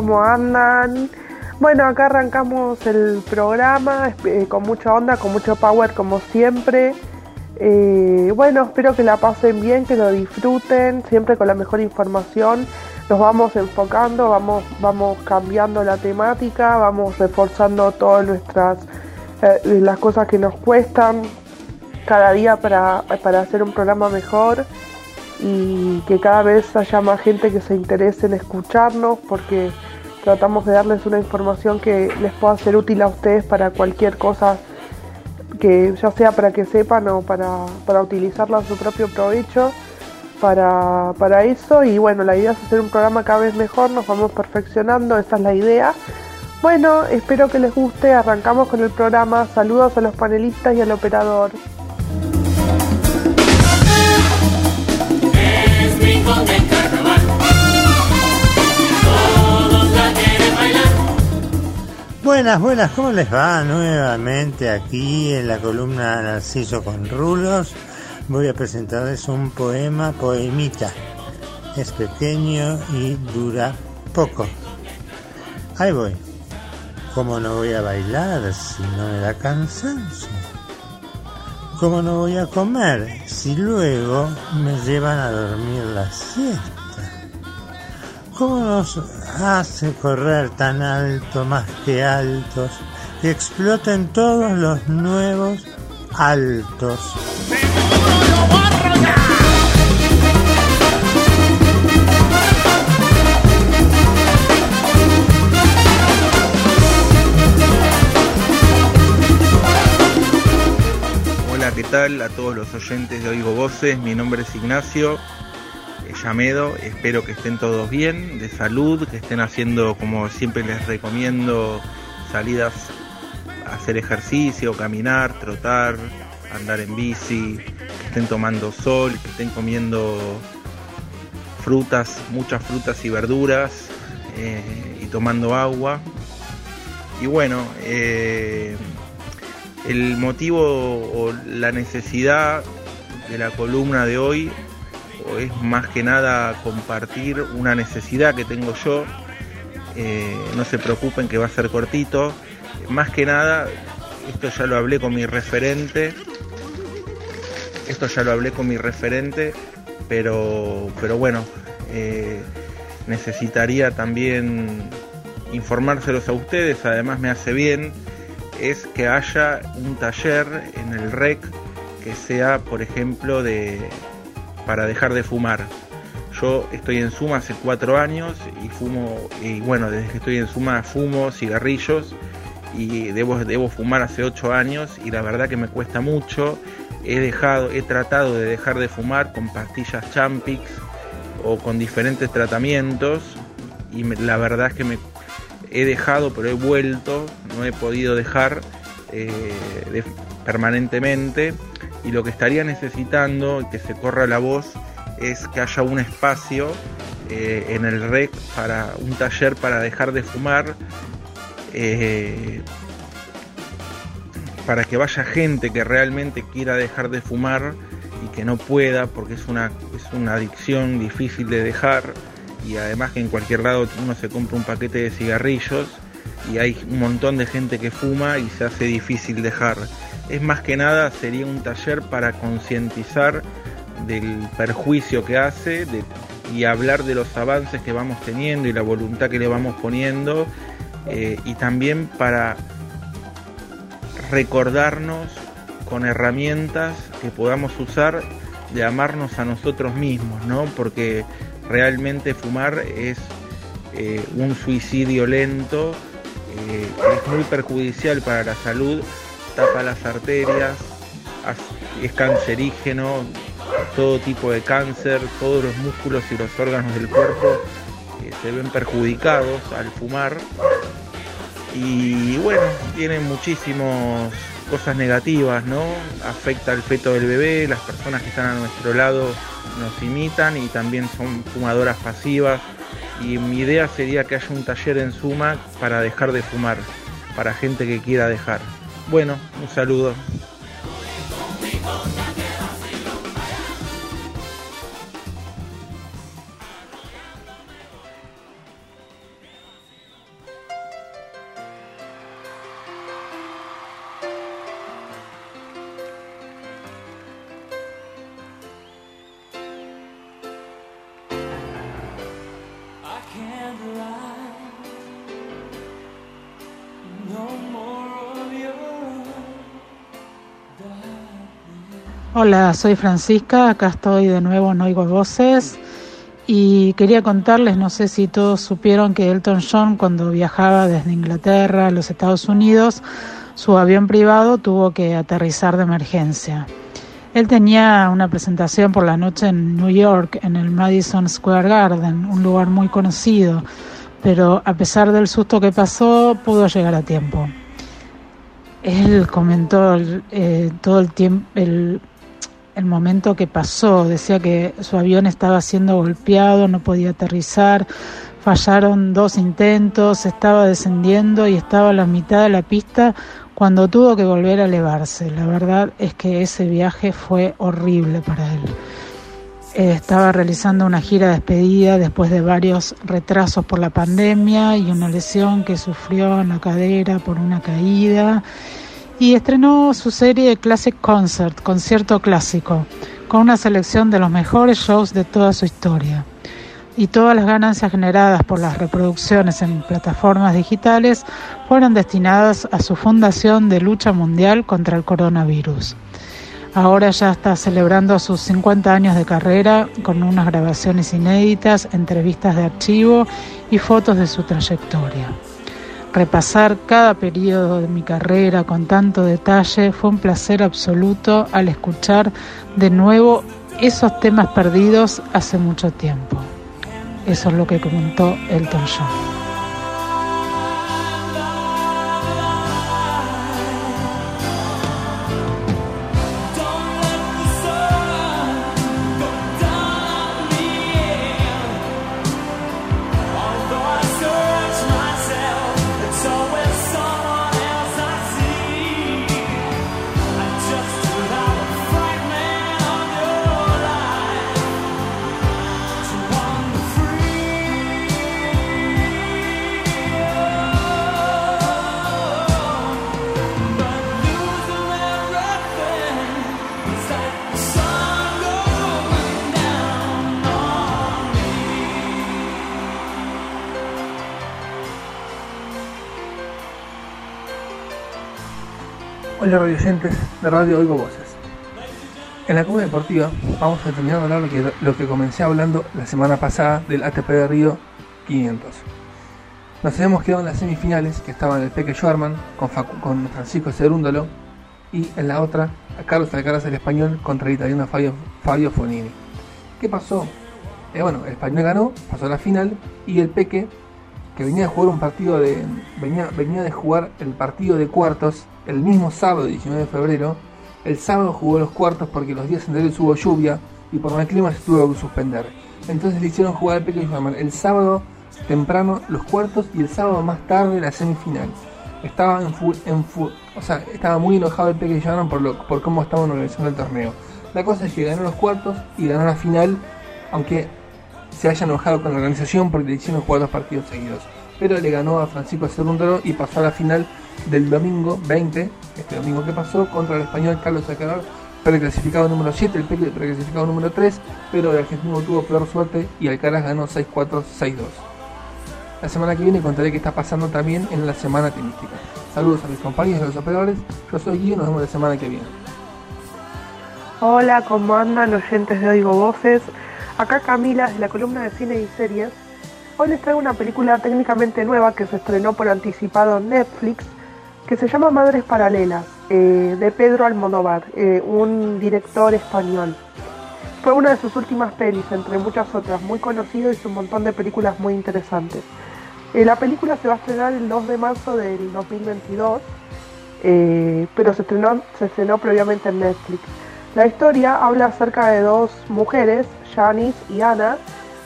¿Cómo andan? Bueno, acá arrancamos el programa eh, con mucha onda, con mucho power como siempre. Eh, bueno, espero que la pasen bien, que lo disfruten, siempre con la mejor información. Nos vamos enfocando, vamos, vamos cambiando la temática, vamos reforzando todas nuestras eh, las cosas que nos cuestan cada día para, para hacer un programa mejor y que cada vez haya más gente que se interese en escucharnos porque tratamos de darles una información que les pueda ser útil a ustedes para cualquier cosa que ya sea para que sepan o para, para utilizarla a su propio provecho para, para eso. Y bueno la idea es hacer un programa cada vez mejor nos vamos perfeccionando esa es la idea. Bueno espero que les guste arrancamos con el programa. Saludos a los panelistas y al operador Buenas, buenas, ¿cómo les va? Nuevamente aquí en la columna Narciso con Rulos. Voy a presentarles un poema, poemita. Es pequeño y dura poco. Ahí voy. ¿Cómo no voy a bailar si no me da cansancio? ¿Cómo no voy a comer si luego me llevan a dormir la siesta? ¿Cómo nos hace correr tan alto, más que altos, y exploten todos los nuevos altos? Hola, ¿qué tal? A todos los oyentes de Oigo Voces, mi nombre es Ignacio Llamedo, espero que estén todos bien, de salud, que estén haciendo, como siempre les recomiendo, salidas hacer ejercicio, caminar, trotar, andar en bici, que estén tomando sol, que estén comiendo frutas, muchas frutas y verduras eh, y tomando agua. Y bueno, eh, el motivo o la necesidad de la columna de hoy es más que nada compartir una necesidad que tengo yo. Eh, no se preocupen que va a ser cortito. Más que nada, esto ya lo hablé con mi referente. Esto ya lo hablé con mi referente, pero, pero bueno, eh, necesitaría también informárselos a ustedes, además me hace bien es que haya un taller en el REC que sea, por ejemplo, de para dejar de fumar. Yo estoy en Suma hace cuatro años y fumo, y bueno, desde que estoy en Suma fumo cigarrillos y debo, debo fumar hace ocho años y la verdad que me cuesta mucho. He dejado, he tratado de dejar de fumar con pastillas Champix o con diferentes tratamientos y la verdad es que me he dejado pero he vuelto, no he podido dejar eh, permanentemente y lo que estaría necesitando, que se corra la voz, es que haya un espacio eh, en el REC para un taller para dejar de fumar, eh, para que vaya gente que realmente quiera dejar de fumar y que no pueda porque es una, es una adicción difícil de dejar y además que en cualquier lado uno se compra un paquete de cigarrillos y hay un montón de gente que fuma y se hace difícil dejar. Es más que nada sería un taller para concientizar del perjuicio que hace y hablar de los avances que vamos teniendo y la voluntad que le vamos poniendo eh, y también para recordarnos con herramientas que podamos usar de amarnos a nosotros mismos, ¿no? Porque realmente fumar es eh, un suicidio lento, eh, es muy perjudicial para la salud, tapa las arterias, as- es cancerígeno, todo tipo de cáncer, todos los músculos y los órganos del cuerpo eh, se ven perjudicados al fumar. Y bueno, tiene muchísimas cosas negativas, ¿no? Afecta al feto del bebé, las personas que están a nuestro lado nos imitan y también son fumadoras pasivas. Y mi idea sería que haya un taller en Suma para dejar de fumar, para gente que quiera dejar. Bueno, un saludo. Hola, soy Francisca, acá estoy de nuevo en Oigo Voces y quería contarles, no sé si todos supieron que Elton John cuando viajaba desde Inglaterra a los Estados Unidos, su avión privado tuvo que aterrizar de emergencia. Él tenía una presentación por la noche en New York, en el Madison Square Garden, un lugar muy conocido, pero a pesar del susto que pasó, pudo llegar a tiempo. Él comentó eh, todo el tiempo, el, el momento que pasó. Decía que su avión estaba siendo golpeado, no podía aterrizar, fallaron dos intentos, estaba descendiendo y estaba a la mitad de la pista cuando tuvo que volver a elevarse. La verdad es que ese viaje fue horrible para él. Eh, estaba realizando una gira de despedida después de varios retrasos por la pandemia y una lesión que sufrió en la cadera por una caída y estrenó su serie Classic Concert, concierto clásico, con una selección de los mejores shows de toda su historia. Y todas las ganancias generadas por las reproducciones en plataformas digitales fueron destinadas a su fundación de lucha mundial contra el coronavirus. Ahora ya está celebrando sus 50 años de carrera con unas grabaciones inéditas, entrevistas de archivo y fotos de su trayectoria. Repasar cada periodo de mi carrera con tanto detalle fue un placer absoluto al escuchar de nuevo esos temas perdidos hace mucho tiempo. Eso es lo que comentó Elton John. Hola radio oyentes de Radio Oigo Voces. En la Cuba Deportiva vamos a terminar de hablar lo que, lo que comencé hablando la semana pasada del ATP de Río 500. Nos habíamos quedado en las semifinales que estaban el Peque Schwarman con, Francisco Cerúndolo y en la otra a Carlos Alcaraz el español contra el italiano Fabio, Fabio Fonini. ¿Qué pasó? Eh, bueno, el español ganó, pasó a la final y el Peque que venía de jugar un partido de venía, venía de jugar el partido de cuartos el mismo sábado 19 de febrero, el sábado jugó los cuartos porque los días anteriores hubo lluvia y por el clima se tuvo que suspender. Entonces le hicieron jugar al Peque el sábado temprano los cuartos y el sábado más tarde la semifinal. Estaba en full, en o sea, estaba muy enojado el Peque por, lo, por cómo estaban organizando el torneo. La cosa es que ganó los cuartos y ganó la final, aunque se haya enojado con la organización porque le hicieron jugar dos partidos seguidos. Pero le ganó a Francisco Cerúndolo y pasó a la final del domingo 20, este domingo que pasó, contra el español Carlos Alcaraz, preclasificado número 7, el preclasificado número 3, pero el argentino tuvo peor suerte y Alcaraz ganó 6-4, 6-2. La semana que viene contaré qué está pasando también en la semana tenística. Saludos a mis compañeros de los operadores, yo soy Guido y nos vemos la semana que viene. Hola, ¿cómo andan oyentes de Oigo Voces? Acá Camila de la columna de cine y series. Hoy les traigo una película técnicamente nueva que se estrenó por anticipado en Netflix que se llama Madres Paralelas, eh, de Pedro Almodóvar, eh, un director español. Fue una de sus últimas pelis, entre muchas otras, muy conocido y un montón de películas muy interesantes. Eh, la película se va a estrenar el 2 de marzo del 2022, eh, pero se estrenó, se estrenó previamente en Netflix. La historia habla acerca de dos mujeres, Janice y Ana,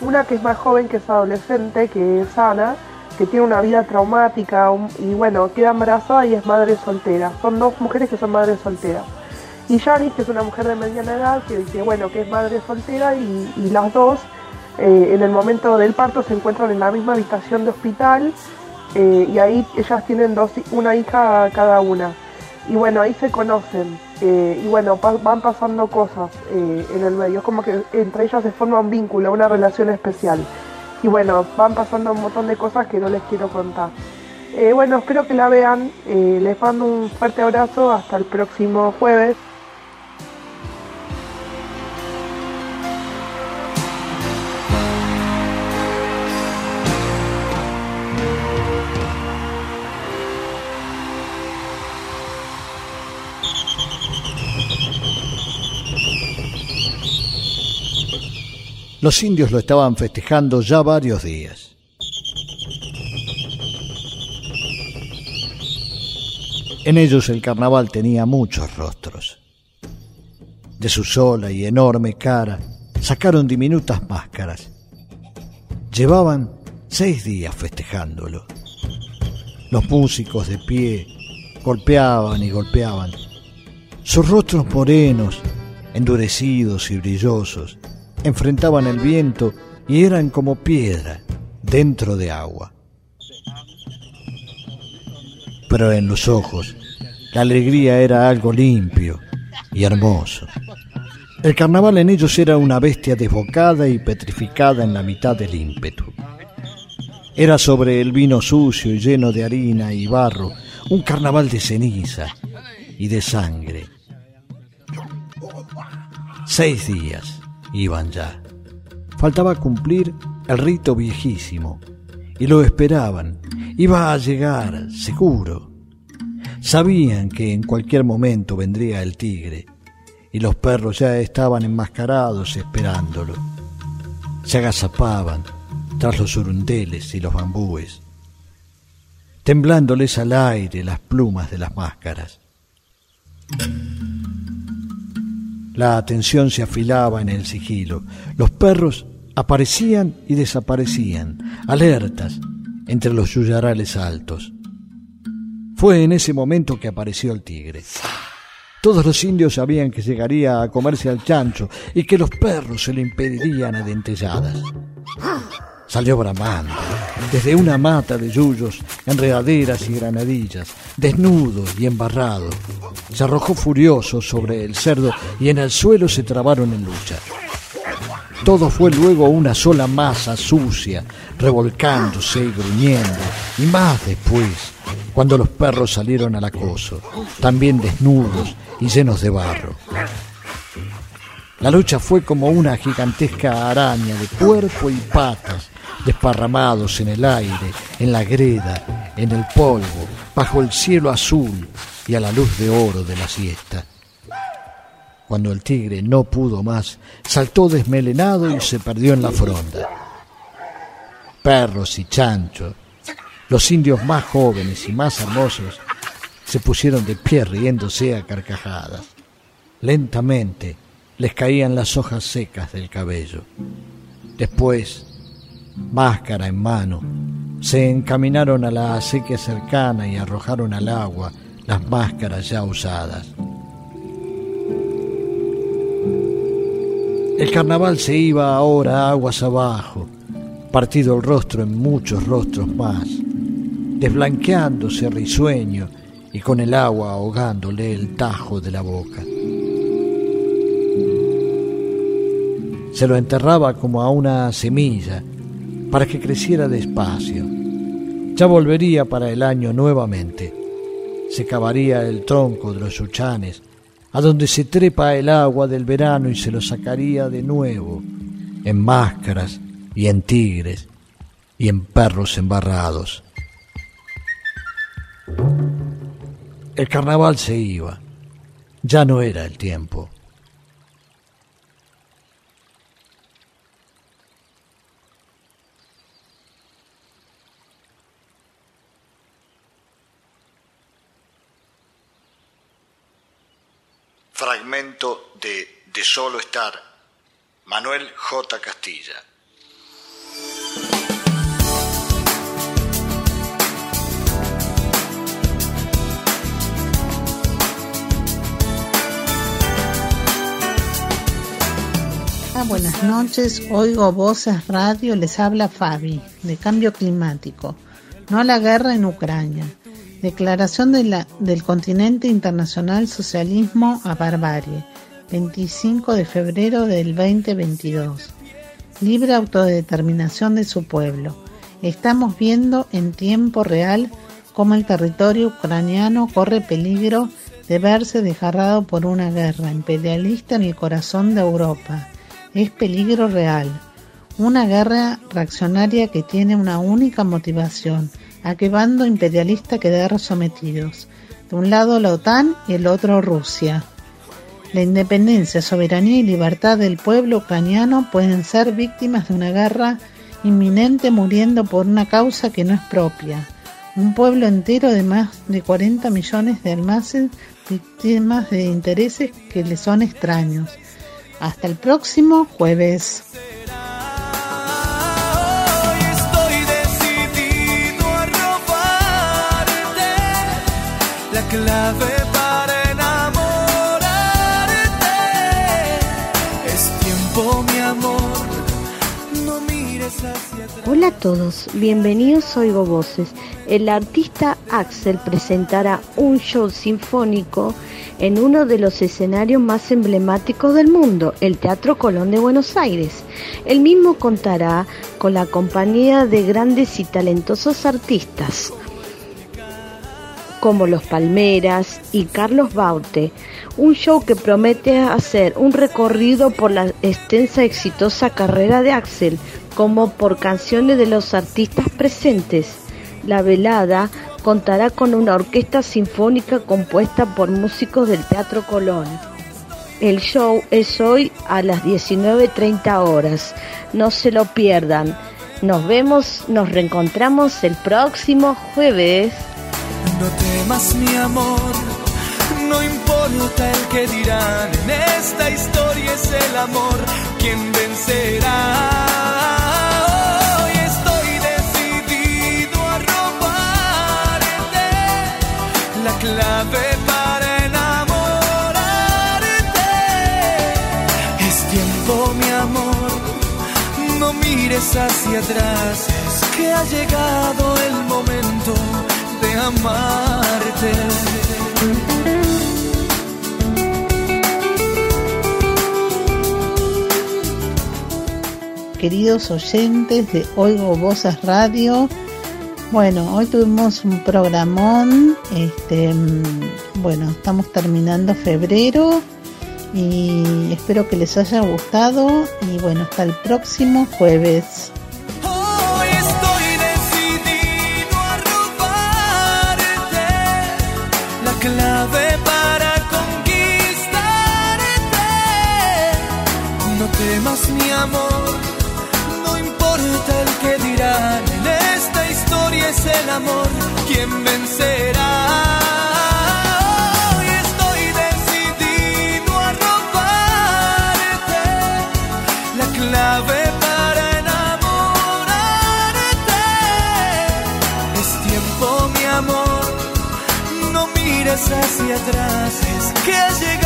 una que es más joven que es adolescente, que es Ana, que tiene una vida traumática y bueno, queda embarazada y es madre soltera. Son dos mujeres que son madres solteras. Y Janice, que es una mujer de mediana edad, que dice, bueno, que es madre soltera y, las dos eh, en el momento del parto se encuentran en la misma habitación de hospital eh, y ahí ellas tienen dos, una hija cada una. Y bueno, ahí se conocen. Eh, y bueno, van pasando cosas eh, en el medio. Es como que entre ellas se forma un vínculo, una relación especial. Y bueno, van pasando un montón de cosas que no les quiero contar. bueno, espero que la vean. les mando un fuerte abrazo. Hasta el próximo jueves. Los indios lo estaban festejando ya varios días. En ellos el carnaval tenía muchos rostros. De su sola y enorme cara sacaron diminutas máscaras. Llevaban seis días festejándolo. Los músicos de pie golpeaban y golpeaban. Sus rostros morenos, endurecidos y brillosos, enfrentaban el viento y eran como piedra dentro de agua. Pero en los ojos la alegría era algo limpio y hermoso. El carnaval en ellos era una bestia desbocada y petrificada en la mitad del ímpetu. Era sobre el vino sucio y lleno de harina y barro, un carnaval de ceniza y de sangre. Seis días iban ya. Faltaba cumplir el rito viejísimo y lo esperaban. Iba a llegar, seguro. Sabían que en cualquier momento vendría el tigre y los perros ya estaban enmascarados esperándolo. Se agazapaban tras los urundeles y los bambúes, temblándoles al aire las plumas de las máscaras. La atención se afilaba en el sigilo. Los perros aparecían y desaparecían, alertas, entre los yuyarales altos. Fue en ese momento que apareció el tigre. Todos los indios sabían que llegaría a comerse al chancho y que los perros se le impedirían a dentelladas. Salió bramando, desde una mata de yuyos, enredaderas y granadillas, desnudo y embarrado. Se arrojó furioso sobre el cerdo y en el suelo se trabaron en lucha. Todo fue luego una sola masa sucia, revolcándose y gruñendo, y más después, cuando los perros salieron al acoso, también desnudos y llenos de barro. La lucha fue como una gigantesca araña de cuerpo y patas, desparramados en el aire, en la greda, en el polvo, bajo el cielo azul y a la luz de oro de la siesta. Cuando el tigre no pudo más, saltó desmelenado y se perdió en la fronda. Perros y chanchos, los indios más jóvenes y más hermosos, se pusieron de pie riéndose a carcajadas. Lentamente les caían las hojas secas del cabello. Después máscara en mano, se encaminaron a la acequia cercana y arrojaron al agua las máscaras ya usadas. El carnaval se iba ahora aguas abajo, partido el rostro en muchos rostros más, desblanqueándose risueño y con el agua ahogándole el tajo de la boca. Se lo enterraba como a una semilla para que creciera despacio. Ya volvería para el año nuevamente. Se cavaría el tronco de los chuchanes, a donde se trepa el agua del verano y se lo sacaría de nuevo, en máscaras y en tigres y en perros embarrados. El carnaval se iba, ya no era el tiempo. De Solo Estar, Manuel J. Castilla. Ah, buenas noches, oigo voces radio, les habla Fabi, de cambio climático, no a la guerra en Ucrania. Declaración de del continente internacional socialismo a barbarie, 25 de febrero del 2022. Libre autodeterminación de su pueblo. Estamos viendo en tiempo real cómo el territorio ucraniano corre peligro de verse desgarrado por una guerra imperialista en el corazón de Europa. Es peligro real. Una guerra reaccionaria que tiene una única motivación, a qué bando imperialista quedar sometidos. De un lado la OTAN y el otro Rusia. La independencia, soberanía y libertad del pueblo ucraniano pueden ser víctimas de una guerra inminente muriendo por una causa que no es propia. Un pueblo entero de más de 40 millones de almacenes víctimas de intereses que le son extraños. Hasta el próximo jueves. Hola a todos, bienvenidos a Oigo Voces. El artista Axel presentará un show sinfónico en uno de los escenarios más emblemáticos del mundo, el Teatro Colón de Buenos Aires. El mismo contará con la compañía de grandes y talentosos artistas como Los Palmeras y Carlos Baute, un show que promete hacer un recorrido por la extensa exitosa carrera de Axel, como por canciones de los artistas presentes. La velada contará con una orquesta sinfónica compuesta por músicos del Teatro Colón. El show es hoy a las 19.30 horas. No se lo pierdan. Nos vemos, nos reencontramos el próximo jueves. No temas mi amor, no importa el que dirán, en esta historia es el amor quien vencerá. Hacia atrás, que ha llegado el momento de amarte. Queridos oyentes de Oigo Voces Radio, bueno, hoy tuvimos un programón, este, bueno, estamos terminando febrero y espero que les haya gustado y bueno, hasta el próximo jueves. Hoy estoy decidido a robarte la clave para conquistarte. No temas mi amor, no importa el que dirán. En esta historia es el amor quien vencerá. Atrás. Es